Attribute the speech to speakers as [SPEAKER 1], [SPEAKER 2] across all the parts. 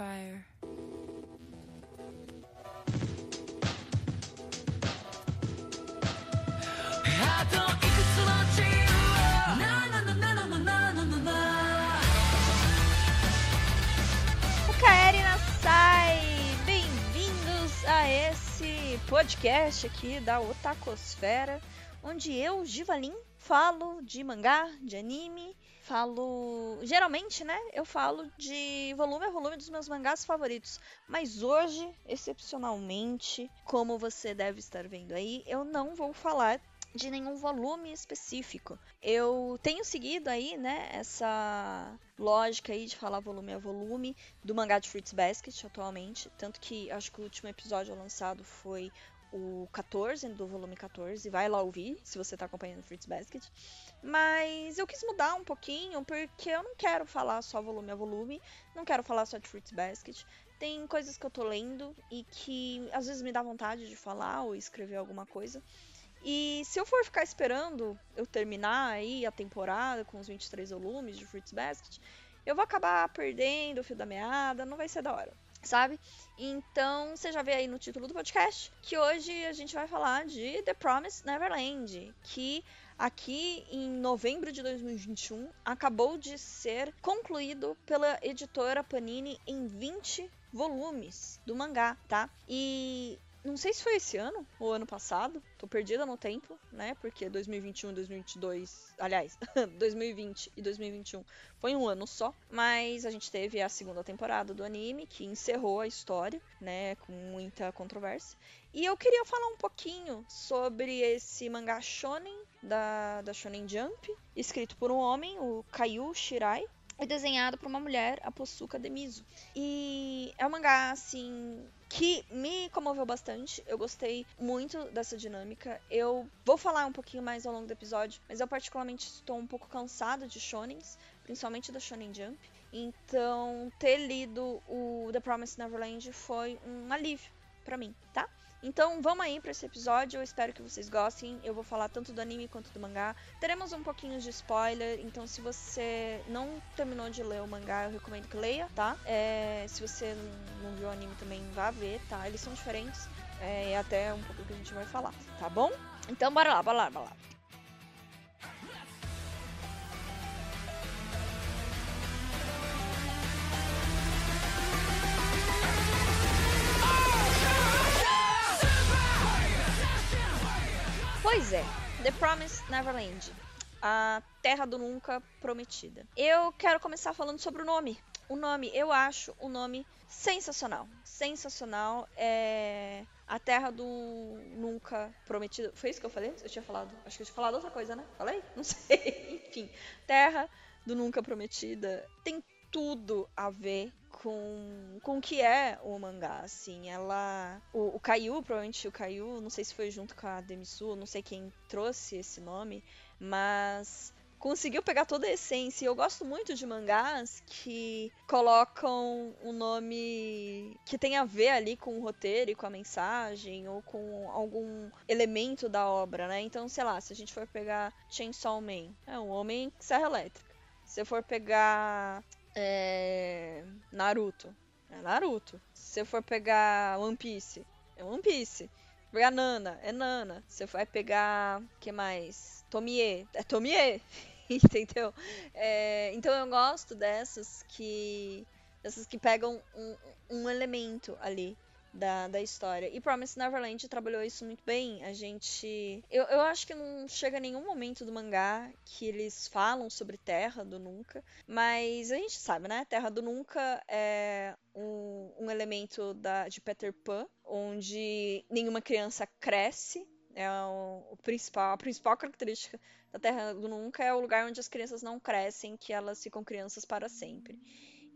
[SPEAKER 1] fire. O Kaerina sai! Bem-vindos a esse podcast aqui da Otakosfera, onde eu, Givalin, falo de mangá, de anime, falo. Geralmente, né? Eu falo de volume a volume dos meus mangás favoritos. Mas hoje, excepcionalmente, como você deve estar vendo aí, eu não vou falar de nenhum volume específico. Eu tenho seguido aí, né, essa lógica aí de falar volume a volume do mangá de Fruits Basket atualmente, tanto que acho que o último episódio lançado foi o 14, do volume 14, vai lá ouvir se você tá acompanhando Fruits Basket. Mas eu quis mudar um pouquinho porque eu não quero falar só volume a volume, não quero falar só de Fruits Basket. Tem coisas que eu tô lendo e que às vezes me dá vontade de falar ou escrever alguma coisa. E se eu for ficar esperando eu terminar aí a temporada com os 23 volumes de Fruits Basket, eu vou acabar perdendo o fio da meada, não vai ser da hora, sabe? Então, você já vê aí no título do podcast que hoje a gente vai falar de The Promised Neverland, que aqui em novembro de 2021 acabou de ser concluído pela editora Panini em 20 volumes do mangá, tá? E não sei se foi esse ano ou ano passado, tô perdida no tempo, né? Porque 2021 e 2022, aliás, 2020 e 2021 foi um ano só, mas a gente teve a segunda temporada do anime que encerrou a história, né, com muita controvérsia. E eu queria falar um pouquinho sobre esse mangá shonen da, da Shonen Jump, escrito por um homem, o Kayu Shirai, e desenhado por uma mulher, a Posuka Demizu. E é um mangá, assim, que me comoveu bastante. Eu gostei muito dessa dinâmica. Eu vou falar um pouquinho mais ao longo do episódio, mas eu particularmente estou um pouco cansado de shonens, principalmente da Shonen Jump. Então, ter lido o The Promised Neverland foi um alívio para mim, tá? Então vamos aí para esse episódio, eu espero que vocês gostem. Eu vou falar tanto do anime quanto do mangá. Teremos um pouquinho de spoiler, então se você não terminou de ler o mangá, eu recomendo que leia, tá? É, se você não viu o anime também, vá ver, tá? Eles são diferentes. É, e até um pouco que a gente vai falar, tá bom? Então bora lá, bora lá, bora lá. Pois é, The Promised Neverland, a Terra do Nunca Prometida. Eu quero começar falando sobre o nome. O nome, eu acho o nome sensacional. Sensacional. É a Terra do Nunca Prometida. Foi isso que eu falei? Eu tinha falado. Acho que eu tinha falado outra coisa, né? Falei? Não sei. Enfim, Terra do Nunca Prometida tem tudo a ver com, com o que é o mangá, assim. Ela. O, o provavelmente o Caillou, não sei se foi junto com a Demisu, não sei quem trouxe esse nome, mas conseguiu pegar toda a essência. Eu gosto muito de mangás que colocam um nome que tem a ver ali com o roteiro e com a mensagem, ou com algum elemento da obra, né? Então, sei lá, se a gente for pegar Chainsaw Man, é um homem serra elétrica. Se eu for pegar é... Naruto, é Naruto. Se eu for pegar One Piece, é One Piece. Pegar Nana, é Nana. Se eu for pegar, que mais? Tomie, é Tomie. Entendeu? É... então eu gosto dessas que dessas que pegam um, um elemento ali da, da história. E Promise Neverland trabalhou isso muito bem. A gente. Eu, eu acho que não chega nenhum momento do mangá que eles falam sobre Terra do Nunca. Mas a gente sabe, né? Terra do Nunca é um, um elemento da, de Peter Pan, onde nenhuma criança cresce. É o, o principal, a principal característica da Terra do Nunca é o lugar onde as crianças não crescem, que elas ficam crianças para sempre.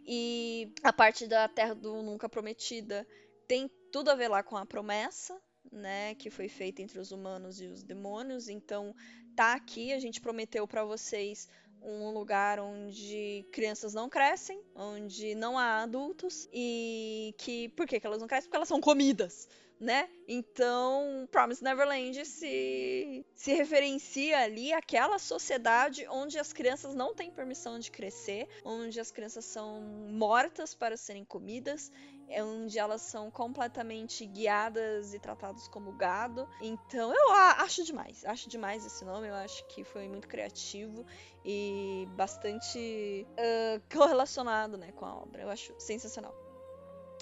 [SPEAKER 1] E a parte da Terra do Nunca Prometida tem tudo a ver lá com a promessa, né, que foi feita entre os humanos e os demônios. Então, tá aqui, a gente prometeu para vocês um lugar onde crianças não crescem, onde não há adultos e que por que, elas não crescem? Porque elas são comidas né? Então, Promise Neverland se, se referencia ali àquela sociedade onde as crianças não têm permissão de crescer, onde as crianças são mortas para serem comidas, é onde elas são completamente guiadas e tratadas como gado. Então, eu acho demais, acho demais esse nome, eu acho que foi muito criativo e bastante uh, correlacionado né, com a obra. Eu acho sensacional.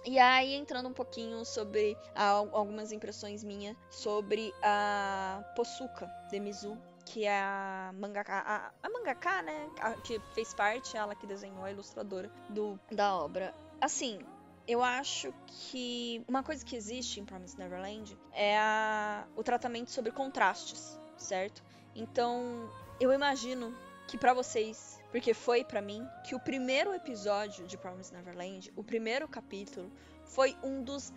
[SPEAKER 1] E aí, entrando um pouquinho sobre algumas impressões minhas sobre a Posuka de Mizu, que é a mangaka, a, a mangaka, né, a, que fez parte, ela que desenhou a ilustradora do, da obra. Assim, eu acho que uma coisa que existe em Promised Neverland é a, o tratamento sobre contrastes, certo? Então, eu imagino que para vocês porque foi para mim que o primeiro episódio de Promise Neverland, o primeiro capítulo, foi um dos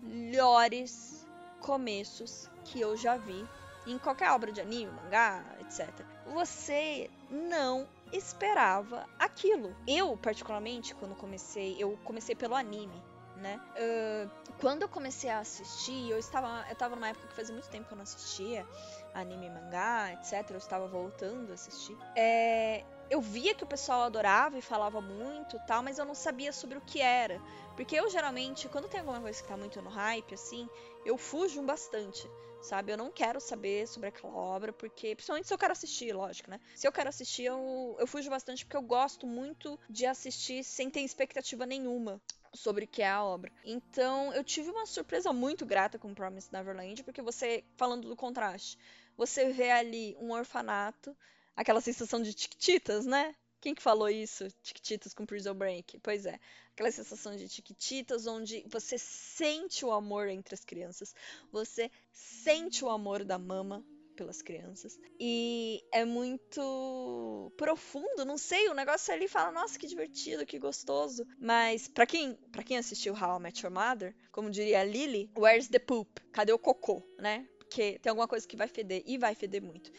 [SPEAKER 1] melhores começos que eu já vi em qualquer obra de anime, mangá, etc. Você não esperava aquilo. Eu, particularmente, quando comecei, eu comecei pelo anime, né? Uh, quando eu comecei a assistir, eu estava, eu estava numa época que fazia muito tempo que eu não assistia anime mangá, etc. Eu estava voltando a assistir. É, eu via que o pessoal adorava e falava muito tal, mas eu não sabia sobre o que era. Porque eu geralmente, quando tem alguma coisa que tá muito no hype, assim, eu fujo bastante. Sabe, eu não quero saber sobre aquela obra, porque. Principalmente se eu quero assistir, lógico, né? Se eu quero assistir, eu, eu fujo bastante porque eu gosto muito de assistir sem ter expectativa nenhuma sobre o que é a obra. Então, eu tive uma surpresa muito grata com Promise Neverland, porque você, falando do contraste, você vê ali um orfanato, aquela sensação de tiquititas, né? Quem que falou isso? Tiquititas com Prison Break? Pois é. Aquela sensação de tiquititas onde você sente o amor entre as crianças. Você sente o amor da mama pelas crianças. E é muito profundo, não sei, o negócio ali fala, nossa, que divertido, que gostoso. Mas para quem, para quem assistiu How I Met Your Mother, como diria a Lily, where's the poop? Cadê o cocô, né? Porque tem alguma coisa que vai feder e vai feder muito.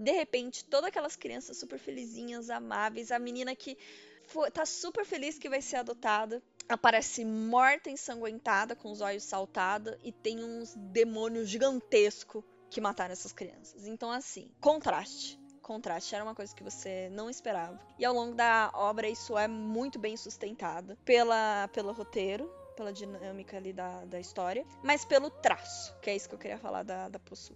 [SPEAKER 1] De repente, todas aquelas crianças super felizinhas, amáveis, a menina que foi, tá super feliz que vai ser adotada, aparece morta, ensanguentada, com os olhos saltados e tem uns demônios gigantescos que mataram essas crianças. Então, assim, contraste. Contraste era uma coisa que você não esperava. E ao longo da obra, isso é muito bem sustentado pela, pelo roteiro, pela dinâmica ali da, da história, mas pelo traço, que é isso que eu queria falar da, da Possu.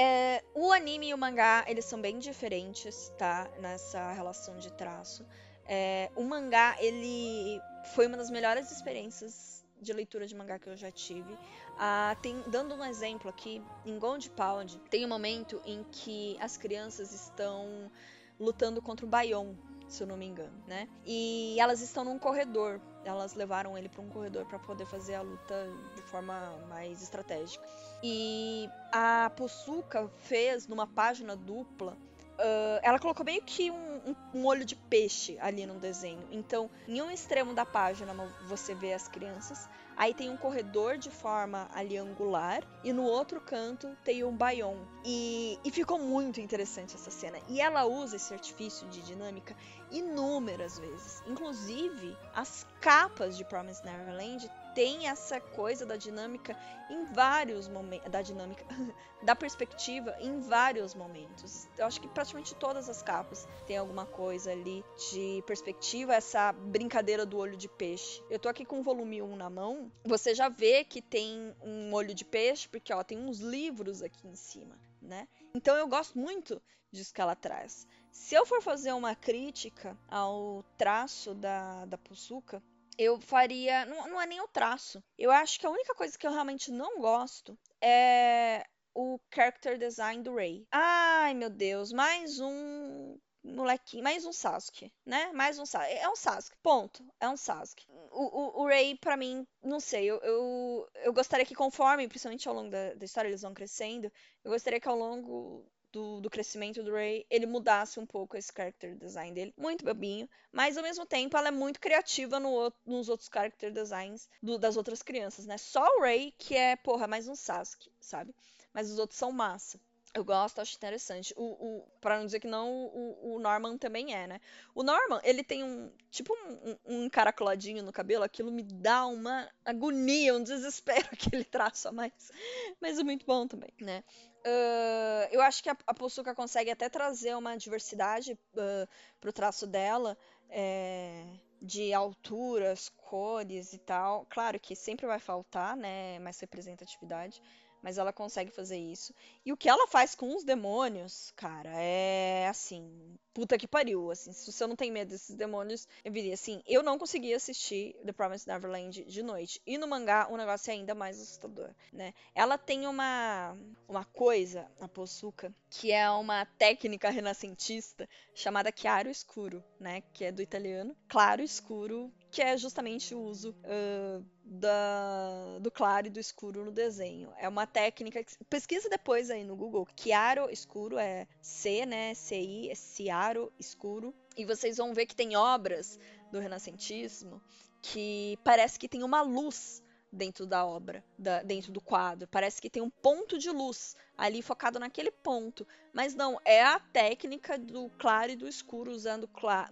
[SPEAKER 1] É, o anime e o mangá, eles são bem diferentes, tá? Nessa relação de traço. É, o mangá, ele foi uma das melhores experiências de leitura de mangá que eu já tive. Ah, tem, dando um exemplo aqui, em Gold Pound, tem um momento em que as crianças estão lutando contra o Bayon, se eu não me engano, né? E elas estão num corredor. Elas levaram ele para um corredor para poder fazer a luta de forma mais estratégica. E a Possuca fez numa página dupla Uh, ela colocou meio que um, um, um, olho de peixe ali no desenho. Então, em um extremo da página você vê as crianças, aí tem um corredor de forma ali angular, e no outro canto tem um baion. E, e ficou muito interessante essa cena. E ela usa esse artifício de dinâmica inúmeras vezes. Inclusive, as capas de Promise Neverland tem essa coisa da dinâmica em vários momentos, da dinâmica, da perspectiva em vários momentos. Eu acho que praticamente todas as capas tem alguma coisa ali de perspectiva, essa brincadeira do olho de peixe. Eu tô aqui com o volume 1 na mão, você já vê que tem um olho de peixe, porque ó, tem uns livros aqui em cima, né? Então eu gosto muito disso que ela traz. Se eu for fazer uma crítica ao traço da, da Pusuka, eu faria. Não, não é nem o traço. Eu acho que a única coisa que eu realmente não gosto é o character design do Ray. Ai, meu Deus, mais um molequinho, mais um Sasuke, né? Mais um Sasuke. É um Sasuke, ponto. É um Sasuke. O, o, o Ray, para mim, não sei, eu, eu, eu, gostaria que conforme, principalmente ao longo da, da história, eles vão crescendo, eu gostaria que ao longo do, do, crescimento do Ray, ele mudasse um pouco esse character design dele. Muito bobinho, mas ao mesmo tempo ela é muito criativa no, nos outros character designs do, das outras crianças, né? Só o Ray que é, porra, mais um Sasuke, sabe? Mas os outros são massa. Eu gosto, acho interessante. O, o, pra não dizer que não, o, o Norman também é, né? O Norman, ele tem um. Tipo um, um encaracoladinho no cabelo, aquilo me dá uma agonia, um desespero aquele traço a mais. Mas é muito bom também, né? Uh, eu acho que a, a consegue até trazer uma diversidade uh, pro traço dela. É, de alturas, cores e tal. Claro que sempre vai faltar, né? Mais representatividade mas ela consegue fazer isso. E o que ela faz com os demônios, cara, é assim, puta que pariu, assim, se você não tem medo desses demônios, eu diria assim, eu não consegui assistir The Promised Neverland de noite. E no mangá o negócio é ainda mais assustador, né? Ela tem uma uma coisa, a Posuka, que é uma técnica renascentista chamada chiaro escuro, né, que é do italiano, claro escuro, que é justamente o uso uh, da, do claro e do escuro no desenho. É uma técnica. Que, pesquisa depois aí no Google. Chiaro escuro é C, né? CI, é ciaro escuro. E vocês vão ver que tem obras do renascentismo que parece que tem uma luz dentro da obra, da, dentro do quadro. Parece que tem um ponto de luz ali focado naquele ponto. Mas não, é a técnica do claro e do escuro, usando cla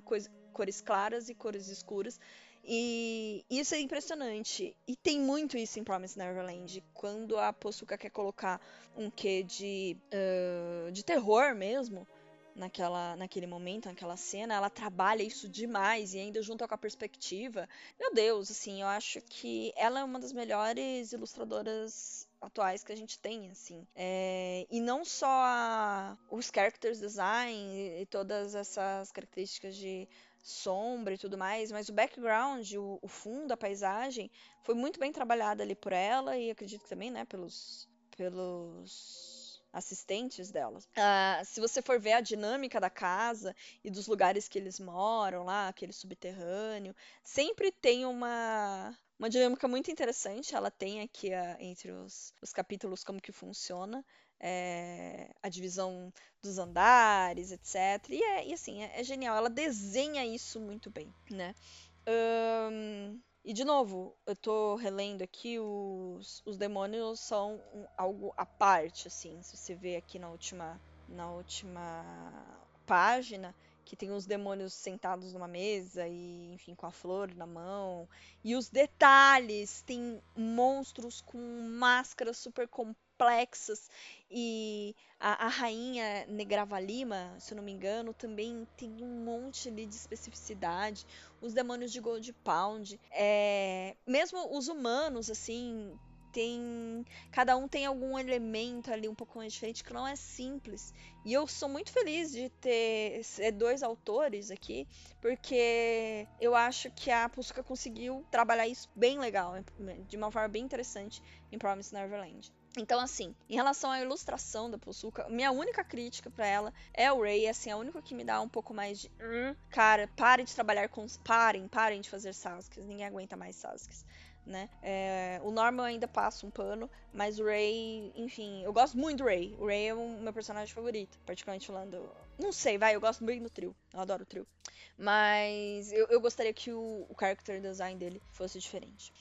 [SPEAKER 1] cores claras e cores escuras e isso é impressionante. E tem muito isso em Promise Neverland. Quando a Posuka quer colocar um quê de, uh, de terror mesmo naquela, naquele momento, naquela cena, ela trabalha isso demais e ainda junto com a perspectiva. Meu Deus, assim, eu acho que ela é uma das melhores ilustradoras atuais que a gente tem, assim. É, e não só a, os characters design e todas essas características de sombra e tudo mais, mas o background, o, o fundo, a paisagem, foi muito bem trabalhada ali por ela e acredito que também, né, pelos, pelos assistentes delas. Uh, se você for ver a dinâmica da casa e dos lugares que eles moram lá, aquele subterrâneo, sempre tem uma, uma dinâmica muito interessante. Ela tem aqui uh, entre os, os capítulos como que funciona é, a divisão dos andares, etc. E, é, e assim, é, é, genial. Ela desenha isso muito bem, né? E de novo, eu tô relendo aqui, os, os demônios são um, algo à parte, assim. Se você vê aqui na última, na última página, que tem os demônios sentados numa mesa e, enfim, com a flor na mão. E os detalhes, tem monstros com máscaras super complexas e a, a rainha Negravalima, se eu não me engano, também tem um monte ali de especificidade. Os demônios de Gold Pound, é, mesmo os humanos, assim, tem cada um tem algum elemento ali um pouco mais diferente que não é simples. E eu sou muito feliz de ter dois autores aqui, porque eu acho que a Pusca conseguiu trabalhar isso bem legal, de uma forma bem interessante em Promise Neverland. Então, assim, em relação à ilustração da Posuka, minha única crítica para ela é o Ray, assim, a única que me dá um pouco mais de. Hum, cara, parem de trabalhar com. Parem, parem de fazer Sasuke. Ninguém aguenta mais Sasuke. Né? É, o Norman ainda passa um pano, mas o Ray, enfim, eu gosto muito do Ray. O Ray é o meu personagem favorito, particularmente falando. Não sei, vai, eu gosto bem do trio. Eu adoro o trio. Mas eu, eu gostaria que o, o character design dele fosse diferente.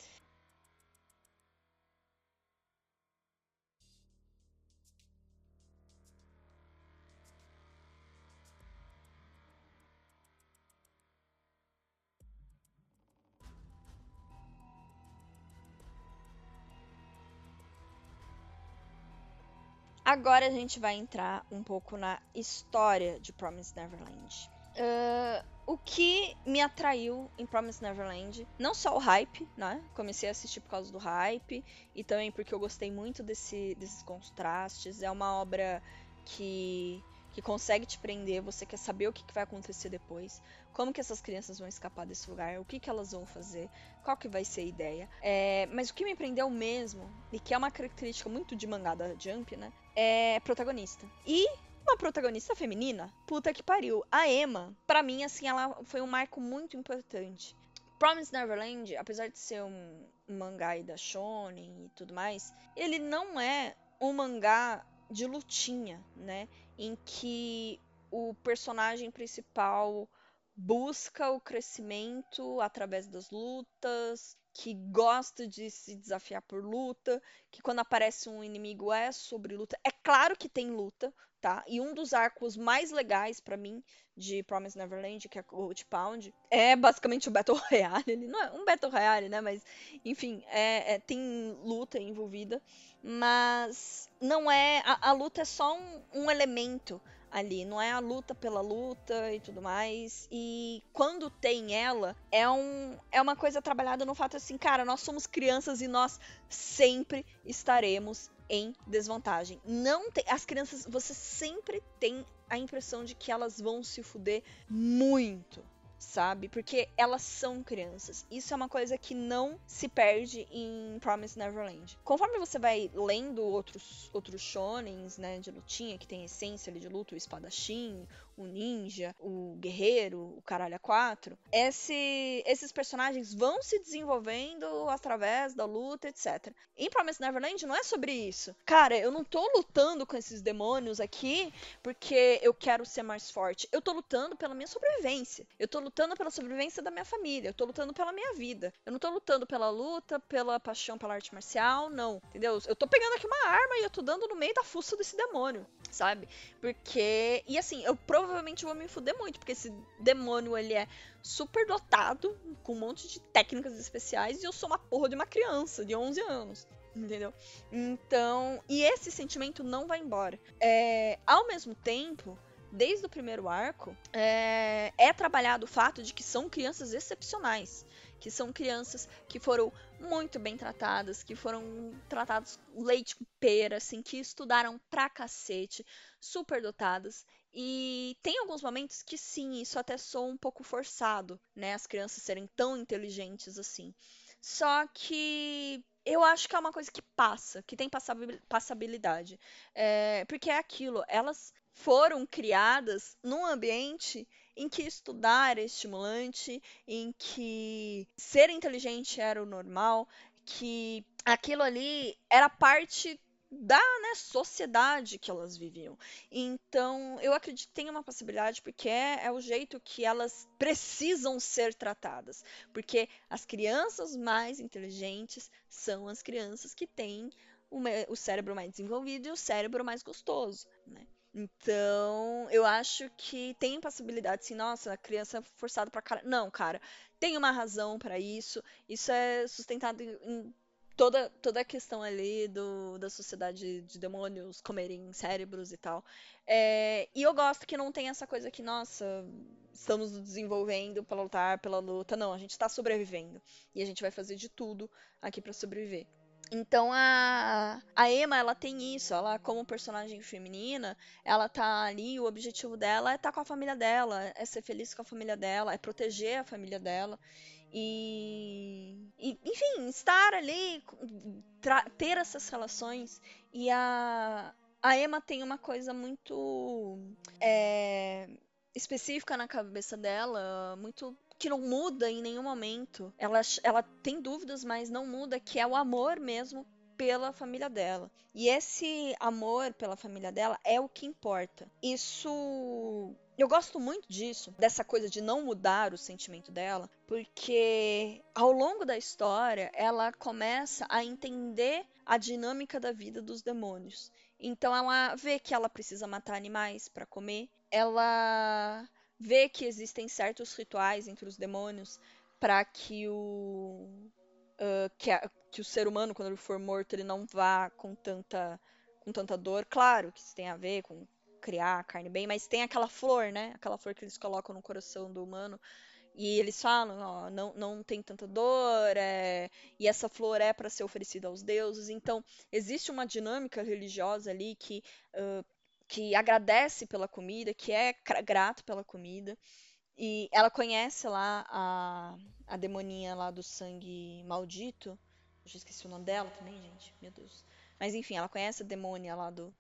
[SPEAKER 1] Agora a gente vai entrar um pouco na história de Promise Neverland. Uh, o que me atraiu em Promise Neverland, não só o hype, né? Comecei a assistir por causa do hype e também porque eu gostei muito desse, desses contrastes. É uma obra que que consegue te prender, você quer saber o que, que, vai acontecer depois, como que essas crianças vão escapar desse lugar, o que, que elas vão fazer, qual que vai ser a ideia. É, mas o que me prendeu mesmo, e que é uma característica muito de mangá da Jump, né, é protagonista. E uma protagonista feminina, puta que pariu. A Emma, para mim, assim, ela foi um marco muito importante. Promise Neverland, apesar de ser um, mangá da shonen e tudo mais, ele não é um mangá de lutinha, né? Em que o personagem principal busca o crescimento através das lutas que gosta de se desafiar por luta, que quando aparece um inimigo é sobre luta. É claro que tem luta, tá? E um dos arcos mais legais para mim de Promise Neverland, que é Gold Pound, é basicamente o Battle Royale. Ele não é um Battle Royale, né? Mas, enfim, é, é, tem luta envolvida. Mas não é. A, a luta é só um, um elemento ali, não é a luta pela luta e tudo mais. E quando tem ela, é, um, é uma coisa trabalhada no fato assim, cara, nós somos crianças e nós sempre estaremos em desvantagem. Não tem, as crianças, você sempre tem a impressão de que elas vão se fuder muito sabe? Porque elas são crianças. Isso é uma coisa que não se perde em Promise Neverland. Conforme você vai lendo outros, outros shonens, né, de lutinha, que tem essência de luta, o espadachim, o ninja, o guerreiro, o caralho a quatro, esse, esses personagens vão se desenvolvendo através da luta, etc. Em Promise Neverland não é sobre isso. Cara, eu não tô lutando com esses demônios aqui porque eu quero ser mais forte. Eu tô lutando pela minha sobrevivência. Eu tô lutando pela sobrevivência da minha família. Eu tô lutando pela minha vida. Eu não tô lutando pela luta, pela paixão pela arte marcial, não. Entendeu? Eu tô pegando aqui uma arma e eu tô dando no meio da fuça desse demônio, sabe? Porque. E assim, eu provavelmente vou me fuder muito, porque esse demônio ele é super dotado, com um monte de técnicas especiais, e eu sou uma porra de uma criança de 11 anos. Entendeu? Então, e esse sentimento não vai embora. É, ao mesmo tempo, desde o primeiro arco, é, é trabalhado o fato de que são crianças excepcionais que são crianças que foram muito bem tratadas, que foram tratadas leite com pera, assim, que estudaram pra cacete, super dotadas. E tem alguns momentos que sim, isso até soa um pouco forçado, né? As crianças serem tão inteligentes assim. Só que eu acho que é uma coisa que passa, que tem passabilidade. É, porque é aquilo, elas foram criadas num ambiente em que estudar é estimulante, em que ser inteligente era o normal, que aquilo ali era parte da né, sociedade que elas viviam. Então, eu acredito que tem uma possibilidade, porque é, é, o jeito que elas precisam ser tratadas. Porque as crianças mais inteligentes são as crianças que têm o, cérebro mais desenvolvido e o cérebro mais gostoso. Né? Então, eu acho que tem possibilidade, assim, nossa, a criança é forçada pra cara. Não, cara, tem uma razão para isso. Isso é sustentado em toda, toda a questão ali do, da sociedade de demônios comerem cérebros e tal. É, e eu gosto que não tem essa coisa que, nossa, estamos desenvolvendo para lutar pela luta. Não, a gente está sobrevivendo. E a gente vai fazer de tudo aqui para sobreviver. Então a, a Emma, ela tem isso, ela como personagem feminina, ela tá ali, o objetivo dela é estar tá com a família dela, é ser feliz com a família dela, é proteger a família dela. E, e enfim, estar ali, ter essas relações. E a, a Emma tem uma coisa muito é, específica na cabeça dela, muito que não muda em nenhum momento. Ela, ela tem dúvidas, mas não muda, que é o amor mesmo pela família dela. E esse amor pela família dela é o que importa. Isso. Eu gosto muito disso, dessa coisa de não mudar o sentimento dela, porque ao longo da história ela começa a entender a dinâmica da vida dos demônios. Então ela vê que ela precisa matar animais para comer, ela vê que existem certos rituais entre os demônios para que o uh, que, a, que, o ser humano quando ele for morto ele não vá com tanta com tanta dor. Claro que isso tem a ver com criar a carne bem mas tem aquela flor né? Aquela flor que eles colocam no coração do humano. E eles falam ó, não, não tem tanta dor é... e essa flor é para ser oferecida aos deuses. Então existe uma dinâmica religiosa ali que uh, que agradece pela comida, que é grato pela comida. E ela conhece lá a, a demoninha lá do sangue maldito. Eu já esqueci o nome dela também, gente. Meu Deus. Mas enfim, ela conhece a demônia lá do,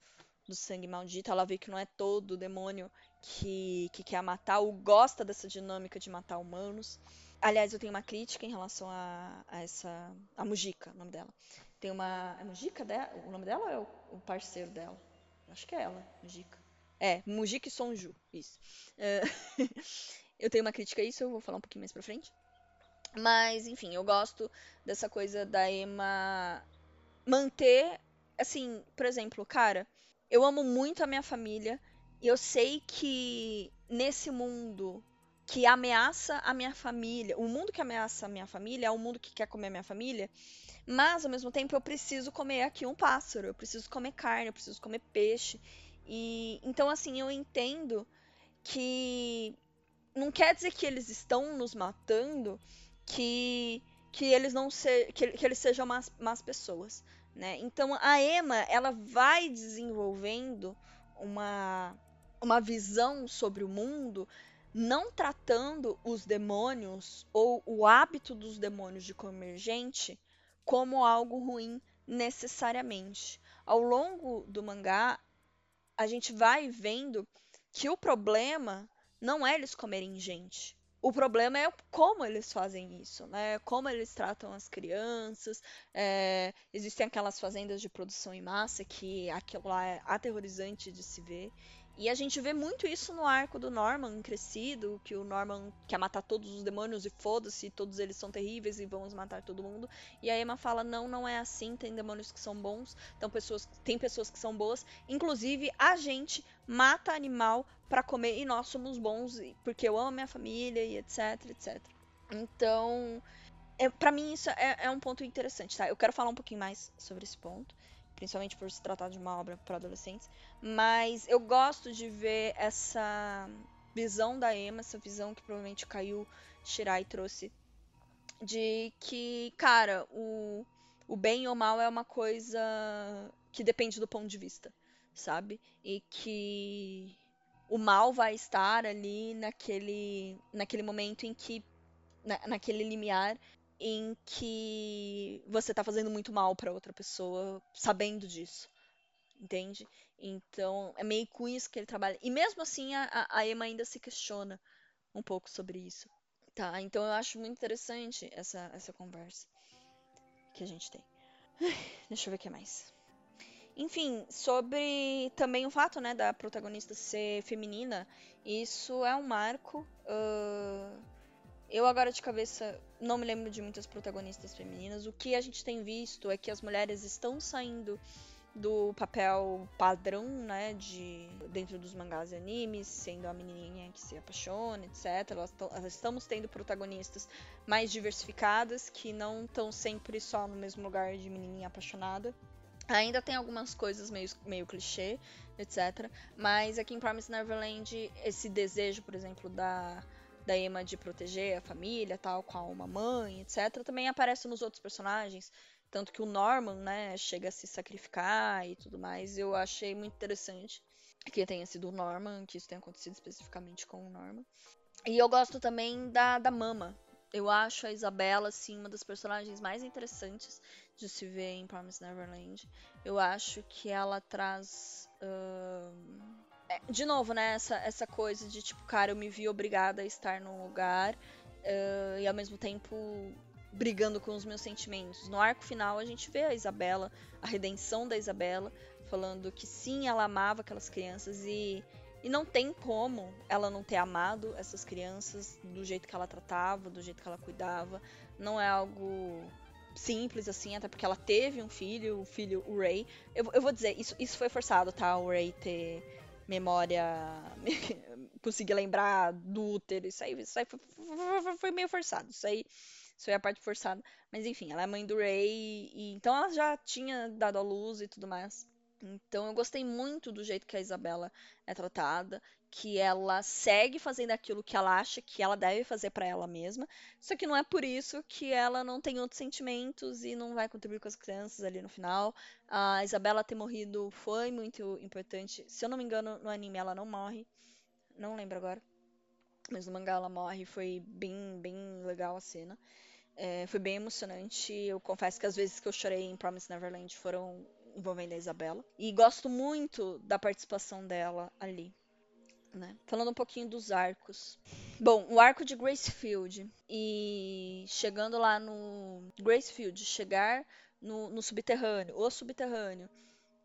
[SPEAKER 1] do sangue maldito. Ela vê que não é todo demônio que, que quer matar ou gosta dessa dinâmica de matar humanos. Aliás, eu tenho uma crítica em relação a, a essa. A Mujica, o nome dela. Tem uma. É Mujica dela? O nome dela ou é o, o parceiro dela? Acho que é ela, Mujica. É, Mujica e Sonju, isso. Uh, eu tenho uma crítica a isso, eu vou falar um pouquinho mais pra frente. Mas, enfim, eu gosto dessa coisa da Emma manter, assim, por exemplo, cara, eu amo muito a minha família e eu sei que nesse mundo que ameaça a minha família, o mundo que ameaça a minha família é o mundo que quer comer a minha família, mas ao mesmo tempo eu preciso comer aqui um pássaro, eu preciso comer carne, eu preciso comer peixe. E então assim, eu entendo que não quer dizer que eles estão nos matando, que que eles não se, que, que eles sejam más, más pessoas, né? Então a Emma ela vai desenvolvendo uma uma visão sobre o mundo, não tratando os demônios ou o hábito dos demônios de comer gente como algo ruim necessariamente. Ao longo do mangá, a gente vai vendo que o problema não é eles comerem gente. O problema é como eles fazem isso, né? Como eles tratam as crianças. É, existem aquelas fazendas de produção em massa que aquilo lá é aterrorizante de se ver. E a gente vê muito isso no arco do Norman crescido, que o Norman quer matar todos os demônios e foda-se, todos eles são terríveis e vamos matar todo mundo. E a Emma fala: "Não, não é assim, tem demônios que são bons, então pessoas, tem pessoas que são boas, inclusive a gente mata animal para comer e nós somos bons porque eu amo minha família e etc, etc". Então, é, para mim isso é, é um ponto interessante, tá? Eu quero falar um pouquinho mais sobre esse ponto principalmente por se tratar de uma obra para adolescentes, mas eu gosto de ver essa visão da Emma, essa visão que provavelmente caiu Shirai trouxe de que, cara, o, o bem ou mal é uma coisa que depende do ponto de vista, sabe? E que o mal vai estar ali naquele, naquele momento em que. Na, naquele limiar em que você tá fazendo muito mal para outra pessoa sabendo disso. Entende? Então, é meio com isso que ele trabalha. E mesmo assim, a, a Emma ainda se questiona um pouco sobre isso. Tá? Então eu acho muito interessante essa, essa conversa que a gente tem. Deixa eu ver o que mais. Enfim, sobre também o fato, né, da protagonista ser feminina, isso é um marco. Uh, eu agora de cabeça não me lembro de muitas protagonistas femininas. O que a gente tem visto é que as mulheres estão saindo do papel padrão, né, de dentro dos mangás e animes, sendo a menininha que se apaixona, etc. Elas, elas estamos tendo protagonistas mais diversificadas que não estão sempre só no mesmo lugar de menininha apaixonada. Ainda tem algumas coisas meio, meio clichê, etc. Mas aqui em Promise Neverland, esse desejo, por exemplo, da da Emma de proteger a família, tal, com uma mãe, etc., também aparece nos outros personagens. Tanto que o Norman, né, chega a se sacrificar e tudo mais. Eu achei muito interessante que tenha sido o Norman, que isso tenha acontecido especificamente com o Norman. E eu gosto também da, da Mama. Eu acho a Isabela, assim, uma das personagens mais interessantes de se ver em Promise Neverland. Eu acho que ela traz. Uh de novo, né, essa, essa coisa de tipo, cara, eu me vi obrigada a estar num lugar uh, e ao mesmo tempo brigando com os meus sentimentos. No arco final, a gente vê a Isabela, a redenção da Isabela, falando que sim, ela amava aquelas crianças e, e não tem como ela não ter amado essas crianças do jeito que ela tratava, do jeito que ela cuidava. Não é algo simples assim, até porque ela teve um filho, o filho, o Ray. Eu, eu vou dizer, isso, isso foi forçado, tá? O Ray ter memória. conseguir lembrar do útero. Isso aí, isso aí foi, foi, meio forçado. Isso aí, isso foi a parte forçada. Mas enfim, ela é mãe do Ray. E, então ela já tinha dado a luz e tudo mais. Então eu gostei muito do jeito que a Isabela é tratada que ela segue fazendo aquilo que ela acha que ela deve fazer para ela mesma, só que não é por isso que ela não tem outros sentimentos e não vai contribuir com as crianças ali no final. A Isabela ter morrido foi muito importante. Se eu não me engano, no anime ela não morre. Não lembro agora. Mas no mangá ela morre, foi bem, bem legal a cena. É, foi bem emocionante. Eu confesso que as vezes que eu chorei em Promise Neverland foram envolvendo a Isabela. E gosto muito da participação dela ali né? Falando um pouquinho dos arcos. Bom, o arco de Gracefield e chegando lá no Gracefield, chegar no, no subterrâneo, o subterrâneo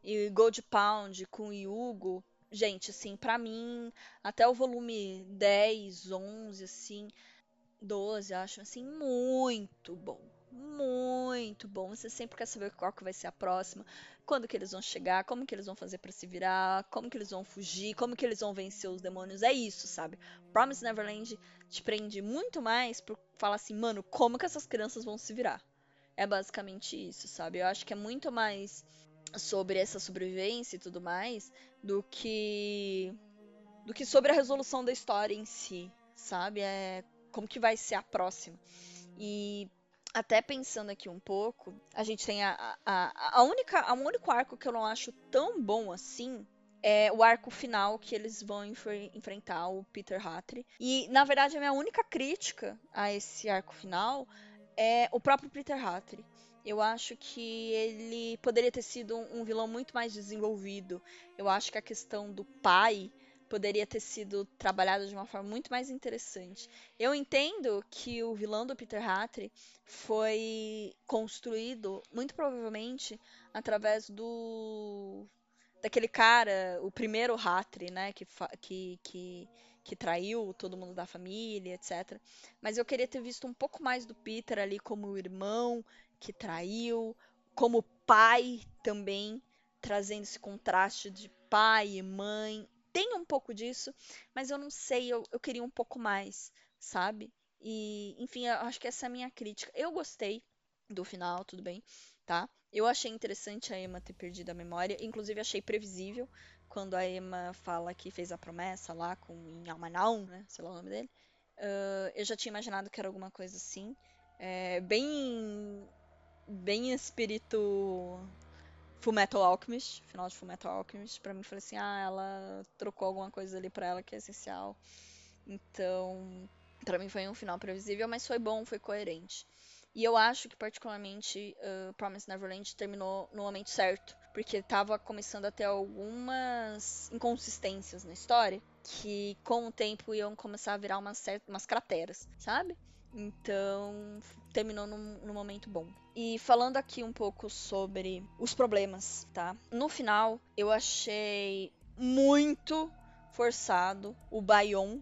[SPEAKER 1] e Gold Pound com o Yugo, gente, assim, para mim, até o volume 10, 11, assim, 12, eu acho assim muito bom. Muito bom. Você sempre quer saber qual que vai ser a próxima, quando que eles vão chegar, como que eles vão fazer para se virar, como que eles vão fugir, como que eles vão vencer os demônios. É isso, sabe? Promise Neverland te prende muito mais por falar assim, mano, como que essas crianças vão se virar? É basicamente isso, sabe? Eu acho que é muito mais sobre essa sobrevivência e tudo mais do que do que sobre a resolução da história em si, sabe? É como que vai ser a próxima. E até pensando aqui um pouco, a gente tem a, a, a única, a único arco que eu não acho tão bom assim é o arco final que eles vão enfrentar o Peter Hatry. E, na verdade, a minha única crítica a esse arco final é o próprio Peter Hatry. Eu acho que ele poderia ter sido um vilão muito mais desenvolvido. Eu acho que a questão do pai poderia ter sido trabalhado de uma forma muito mais interessante. Eu entendo que o vilão do Peter Hatry foi construído muito provavelmente através do daquele cara, o primeiro Hatry, né, que, que, que, que traiu todo mundo da família, etc. Mas eu queria ter visto um pouco mais do Peter ali como irmão que traiu, como pai também, trazendo esse contraste de pai e mãe tem um pouco disso, mas eu não sei, eu, eu queria um pouco mais, sabe? E, enfim, eu acho que essa é a minha crítica. Eu gostei do final, tudo bem, tá? Eu achei interessante a Emma ter perdido a memória, inclusive achei previsível quando a Emma fala que fez a promessa lá com Inhamanão, né? Sei lá o nome dele. Uh, eu já tinha imaginado que era alguma coisa assim. É, bem. Bem espírito Fullmetal Alchemist, final de Fullmetal Alchemist, pra mim foi assim, ah, ela trocou alguma coisa ali pra ela que é essencial. Então, para mim foi um final previsível, mas foi bom, foi coerente. E eu acho que, particularmente, uh, Promise Neverland terminou no momento certo. Porque tava começando a ter algumas inconsistências na história. Que, com o tempo, iam começar a virar umas, umas crateras, sabe? Então, terminou num, num, momento bom. E falando aqui um pouco sobre os problemas, tá? No final, eu achei muito forçado o Bayon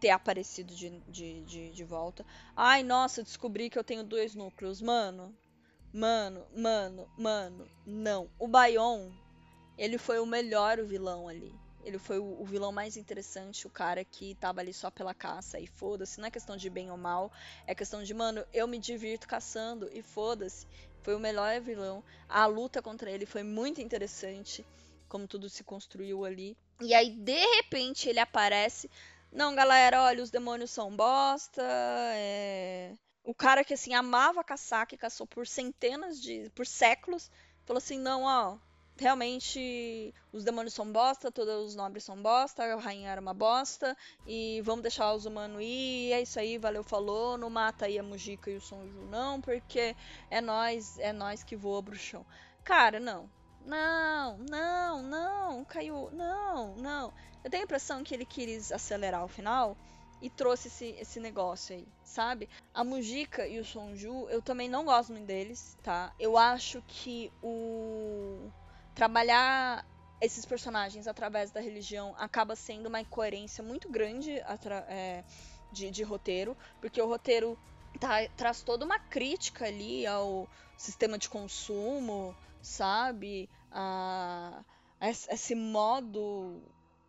[SPEAKER 1] ter aparecido de, de, de, de, volta. Ai, nossa, descobri que eu tenho dois núcleos. Mano, mano, mano, mano, não. O Bayon, ele foi o melhor vilão ali. Ele foi o, o, vilão mais interessante, o cara que tava ali só pela caça e foda-se. Não é questão de bem ou mal, é questão de, mano, eu me divirto caçando e foda-se. Foi o melhor vilão. A luta contra ele foi muito interessante, como tudo se construiu ali. E aí, de repente, ele aparece. Não, galera, olha, os demônios são bosta. É... O cara que, assim, amava caçar, que caçou por centenas de. por séculos, falou assim: não, ó, realmente os demônios são bosta, todos os nobres são bosta, a rainha era uma bosta, e vamos deixar os humanos ir, é isso aí, valeu, falou, não mata aí a Mujica e o Sonju não, porque é nós, é nós que voa bruxão. Cara, não. Não, não, não, caiu, não, não. Eu tenho a impressão que ele quis acelerar o final e trouxe esse, esse negócio aí, sabe? A Mujica e o Sonju, eu também não gosto muito deles, tá? Eu acho que o trabalhar esses personagens através da religião acaba sendo uma incoerência muito grande é, de, de, roteiro, porque o roteiro tá, traz toda uma crítica ali ao sistema de consumo, sabe? A, a esse modo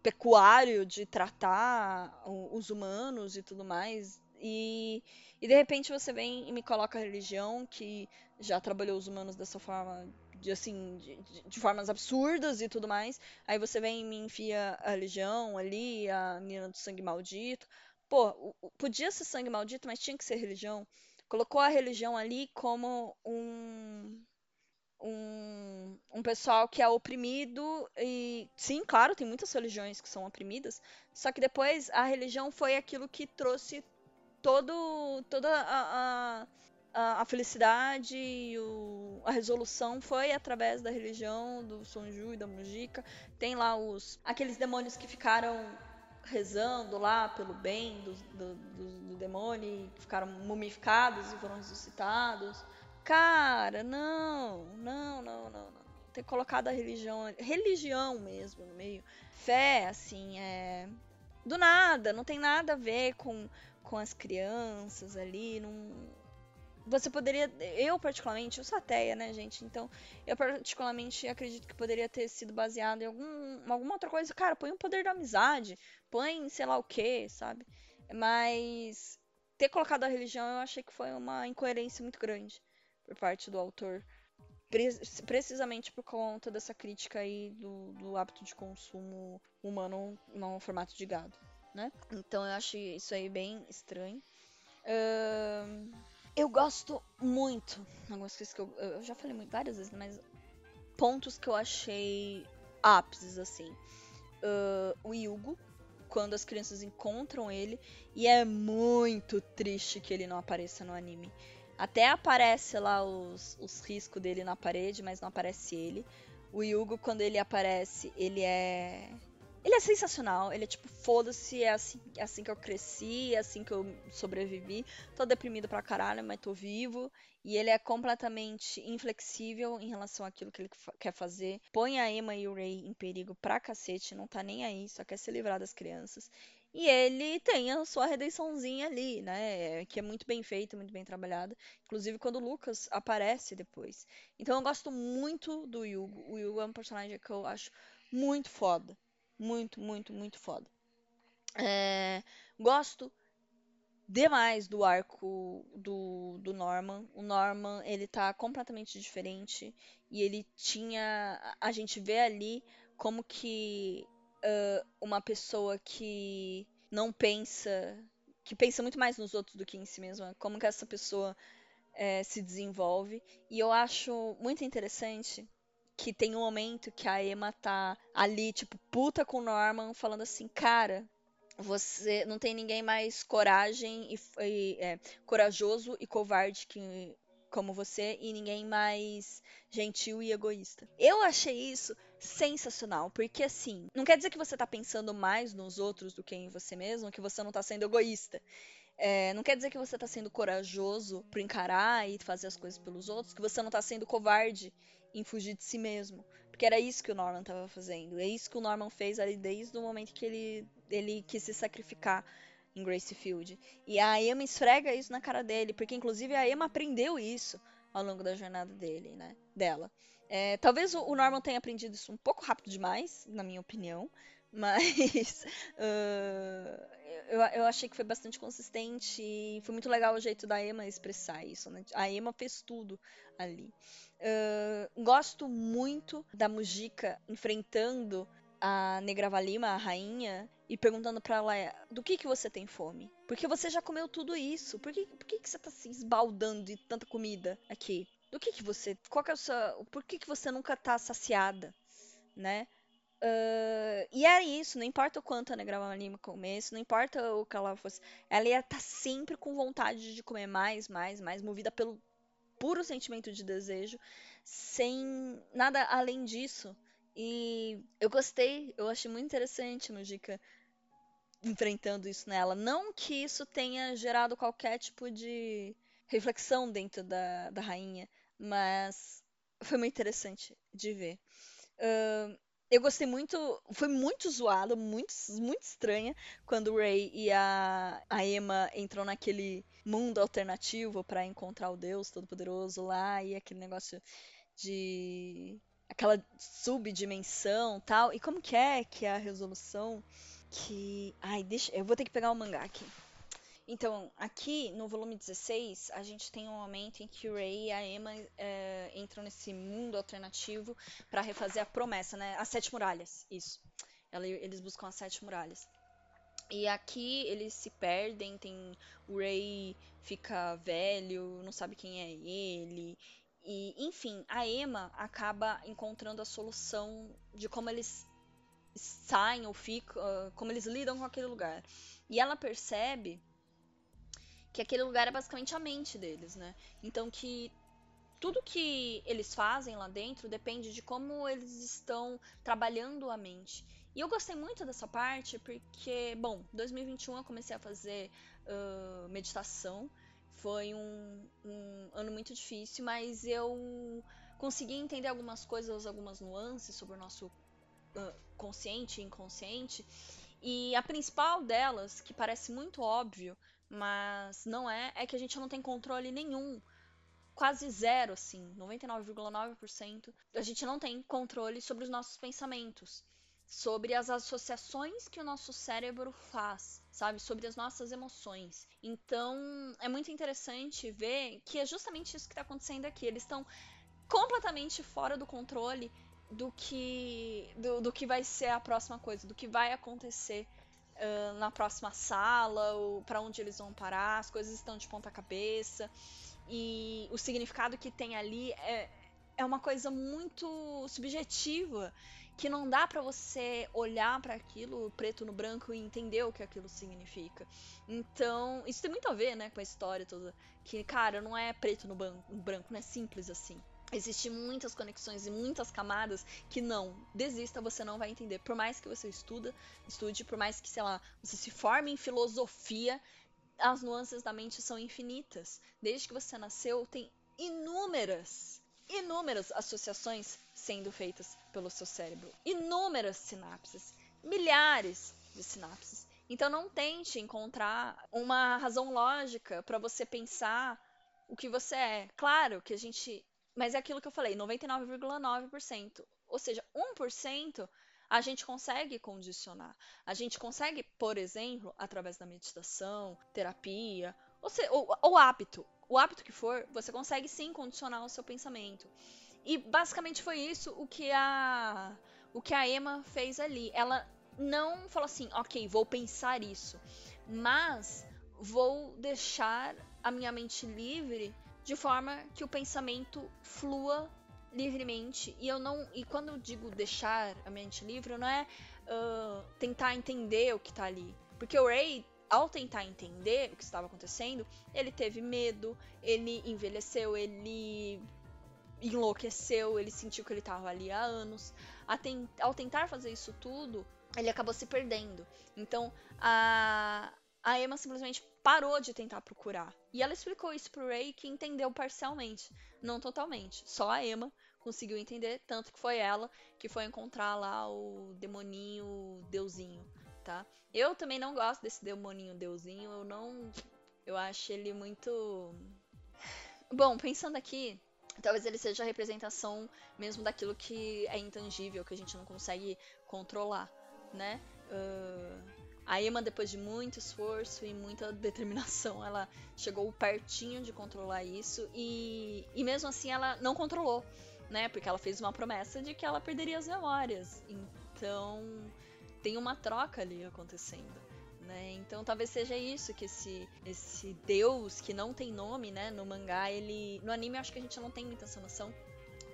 [SPEAKER 1] pecuário de tratar os humanos e tudo mais. E, e de repente você vem e me coloca a religião que já trabalhou os humanos dessa forma de assim, de, de, formas absurdas e tudo mais. Aí você vem e me enfia a legião ali, a menina do sangue maldito. Pô, podia ser sangue maldito, mas tinha que ser religião. Colocou a religião ali como um um, um pessoal que é oprimido e sim, claro, tem muitas religiões que são oprimidas, só que depois a religião foi aquilo que trouxe todo toda a, a a, felicidade e o, a resolução foi através da religião do Sonju e da Mujica. Tem lá os aqueles demônios que ficaram rezando lá pelo bem do, do, do, do demônio e ficaram mumificados e foram ressuscitados. Cara, não, não, não, não, não. Ter colocado a religião, religião mesmo no meio. Fé, assim, é. Do nada, não tem nada a ver com com as crianças ali, num, você poderia. Eu, particularmente, eu sou ateia, né, gente? Então, eu, particularmente, acredito que poderia ter sido baseado em algum, alguma outra coisa. Cara, põe o poder da amizade, põe sei lá o que, sabe? Mas ter colocado a religião eu achei que foi uma incoerência muito grande por parte do autor. Precisamente por conta dessa crítica aí do, do hábito de consumo humano no formato de gado, né? Então eu acho isso aí bem estranho. Uh, eu gosto muito, algumas coisas que eu, eu já falei muito, várias vezes, mas pontos que eu achei ápices, assim. Uh, o Yugo, quando as crianças encontram ele, e é muito triste que ele não apareça no anime. Até aparece lá os, os riscos dele na parede, mas não aparece ele. O Yugo, quando ele aparece, ele é ele é sensacional, ele é tipo, foda-se, é assim, é assim que eu cresci, é assim que eu sobrevivi. Tô deprimido pra caralho, mas tô vivo. E ele é completamente inflexível em relação àquilo que ele quer fazer. Põe a Emma e o Ray em perigo pra cacete, não tá nem aí, só quer se livrar das crianças. E ele tem a sua redençãozinha ali, né? Que é muito bem feita, muito bem trabalhada. Inclusive quando o Lucas aparece depois. Então eu gosto muito do Yugo. O Yugo é um personagem que eu acho muito foda muito, muito, muito foda. É, gosto demais do arco do, do Norman. O Norman, ele tá completamente diferente. E ele tinha. A gente vê ali como que uh, uma pessoa que não pensa. Que pensa muito mais nos outros do que em si mesma. Como que essa pessoa é, se desenvolve. E eu acho muito interessante que tem um momento que a Emma tá ali, tipo, puta com o Norman, falando assim, cara, você não tem ninguém mais coragem e, e é, corajoso e covarde que como você e ninguém mais gentil e egoísta. Eu achei isso sensacional, porque assim, não quer dizer que você tá pensando mais nos outros do que em você mesmo, que você não tá sendo egoísta. É, não quer dizer que você tá sendo corajoso por encarar e fazer as coisas pelos outros, que você não tá sendo covarde em fugir de si mesmo. Porque era isso que o Norman estava fazendo. É isso que o Norman fez ali desde o momento que ele, ele quis se sacrificar em Gracefield. E a Emma esfrega isso na cara dele, porque inclusive a Emma aprendeu isso ao longo da jornada dele, né? Dela. É, talvez o Norman tenha aprendido isso um pouco rápido demais, na minha opinião, mas uh, eu, eu achei que foi bastante consistente e foi muito legal o jeito da Emma expressar isso. Né? A Emma fez tudo ali. Uh, gosto muito da Mujica enfrentando a Negravalima, a rainha, e perguntando para ela do que que você tem fome? Porque você já comeu tudo isso. Por que, por que, que você tá se esbaldando de tanta comida aqui? Do que que você. Qual que é o seu. Por que, que você nunca tá saciada? Né? Uh, e era isso, não importa o quanto a Negravalima comesse, não importa o que ela fosse, ela ia estar tá sempre com vontade de comer mais, mais, mais, movida pelo puro sentimento de desejo, sem nada além disso. E eu gostei, eu achei muito interessante no Dica enfrentando isso nela. Não que isso tenha gerado qualquer tipo de reflexão dentro da, da rainha, mas foi muito interessante de ver. Uh, eu gostei muito. Foi muito zoado, muito, muito estranha quando o Ray e a, a Emma entram naquele mundo alternativo para encontrar o Deus Todo-Poderoso lá e aquele negócio de. aquela subdimensão tal. E como que é que é a resolução que. Ai, deixa. Eu vou ter que pegar o mangá aqui. Então, aqui no volume 16, a gente tem um momento em que o Ray e a Emma é, entram nesse mundo alternativo para refazer a promessa, né? As sete muralhas, isso. Eles buscam as sete muralhas. E aqui eles se perdem, tem o Ray fica velho, não sabe quem é ele. E, enfim, a Emma acaba encontrando a solução de como eles saem ou ficam, como eles lidam com aquele lugar. E ela percebe que aquele lugar é basicamente a mente deles, né? Então que tudo que eles fazem lá dentro depende de como eles estão trabalhando a mente. E eu gostei muito dessa parte porque, bom, 2021 eu comecei a fazer uh, meditação. Foi um, um, ano muito difícil, mas eu consegui entender algumas coisas, algumas nuances sobre o nosso uh, consciente e inconsciente. E a principal delas, que parece muito óbvio, mas não é, é que a gente não tem controle nenhum. Quase zero, assim, 99,9%. A gente não tem controle sobre os nossos pensamentos, sobre as associações que o nosso cérebro faz, sabe? Sobre as nossas emoções. Então, é muito interessante ver que é justamente isso que está acontecendo aqui. Eles estão completamente fora do controle do que do, do, que vai ser a próxima coisa, do que vai acontecer na próxima sala, ou para onde eles vão parar, as coisas estão de ponta cabeça e o significado que tem ali é, é uma coisa muito subjetiva que não dá para você olhar para aquilo preto no branco e entender o que aquilo significa. Então, isso tem muito a ver, né, com a história toda, que cara, não é preto no branco, não é simples assim. Existem muitas conexões e muitas camadas que não, desista, você não vai entender. Por mais que você estuda, estude, por mais que, sei lá, você se forme em filosofia, as nuances da mente são infinitas. Desde que você nasceu, tem inúmeras, inúmeras associações sendo feitas pelo seu cérebro. Inúmeras sinapses, milhares de sinapses. Então não tente encontrar uma razão lógica para você pensar o que você é. Claro que a gente mas é aquilo que eu falei, 99,9%. Ou seja, 1% a gente consegue condicionar. A gente consegue, por exemplo, através da meditação, terapia, ou, se, ou, ou hábito, o hábito que for, você consegue sim condicionar o seu pensamento. E basicamente foi isso o que a o que a Emma fez ali. Ela não falou assim, ok, vou pensar isso, mas vou deixar a minha mente livre de forma que o pensamento flua livremente. E eu não. E quando eu digo deixar a mente livre, não é uh, tentar entender o que tá ali. Porque o Ray, ao tentar entender o que estava acontecendo, ele teve medo, ele envelheceu, ele enlouqueceu, ele sentiu que ele estava ali há anos. Ao tentar fazer isso tudo, ele acabou se perdendo. Então, a, a Emma simplesmente parou de tentar procurar. E ela explicou isso pro Ray que entendeu parcialmente, não totalmente. Só a Emma conseguiu entender, tanto que foi ela que foi encontrar lá o demoninho deusinho, tá? Eu também não gosto desse demoninho deusinho, eu não eu acho ele muito Bom, pensando aqui, talvez ele seja a representação mesmo daquilo que é intangível, que a gente não consegue controlar, né? Uh a Emma, depois de muito esforço e muita determinação, ela chegou pertinho de controlar isso e, e mesmo assim ela não controlou, né? Porque ela fez uma promessa de que ela perderia as memórias. Então tem uma troca ali acontecendo. Né? Então talvez seja isso que esse esse deus que não tem nome, né, no mangá, ele no anime eu acho que a gente não tem muita essa noção,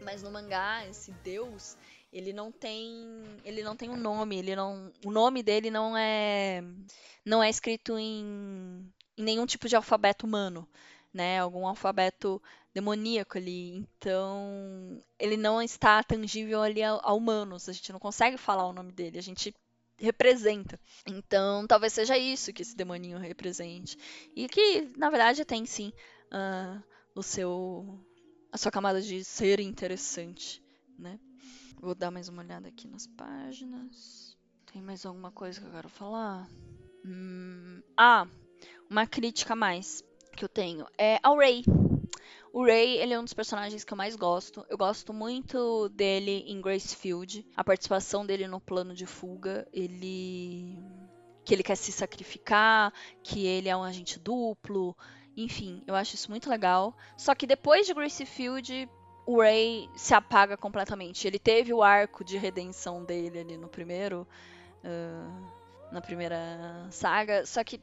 [SPEAKER 1] mas no mangá esse deus, ele não tem ele não tem um nome ele não o nome dele não é não é escrito em, em nenhum tipo de alfabeto humano né algum alfabeto demoníaco ali então ele não está tangível ali a, a humanos a gente não consegue falar o nome dele a gente representa. Então, talvez seja isso que esse demoninho represente. E que, na verdade, tem sim uh, o seu a sua camada de ser interessante, né? Vou dar mais uma olhada aqui nas páginas. Tem mais alguma coisa que eu quero falar? Hum, ah, uma crítica a mais que eu tenho é ao Ray. O Ray, ele é um dos personagens que eu mais gosto. Eu gosto muito dele em Gracefield. A participação dele no plano de fuga, ele que ele quer se sacrificar, que ele é um agente duplo, enfim, eu acho isso muito legal. Só que depois de Gracefield, o Ray se apaga completamente. Ele teve o arco de redenção dele ali no primeiro. Uh, na primeira saga. Só que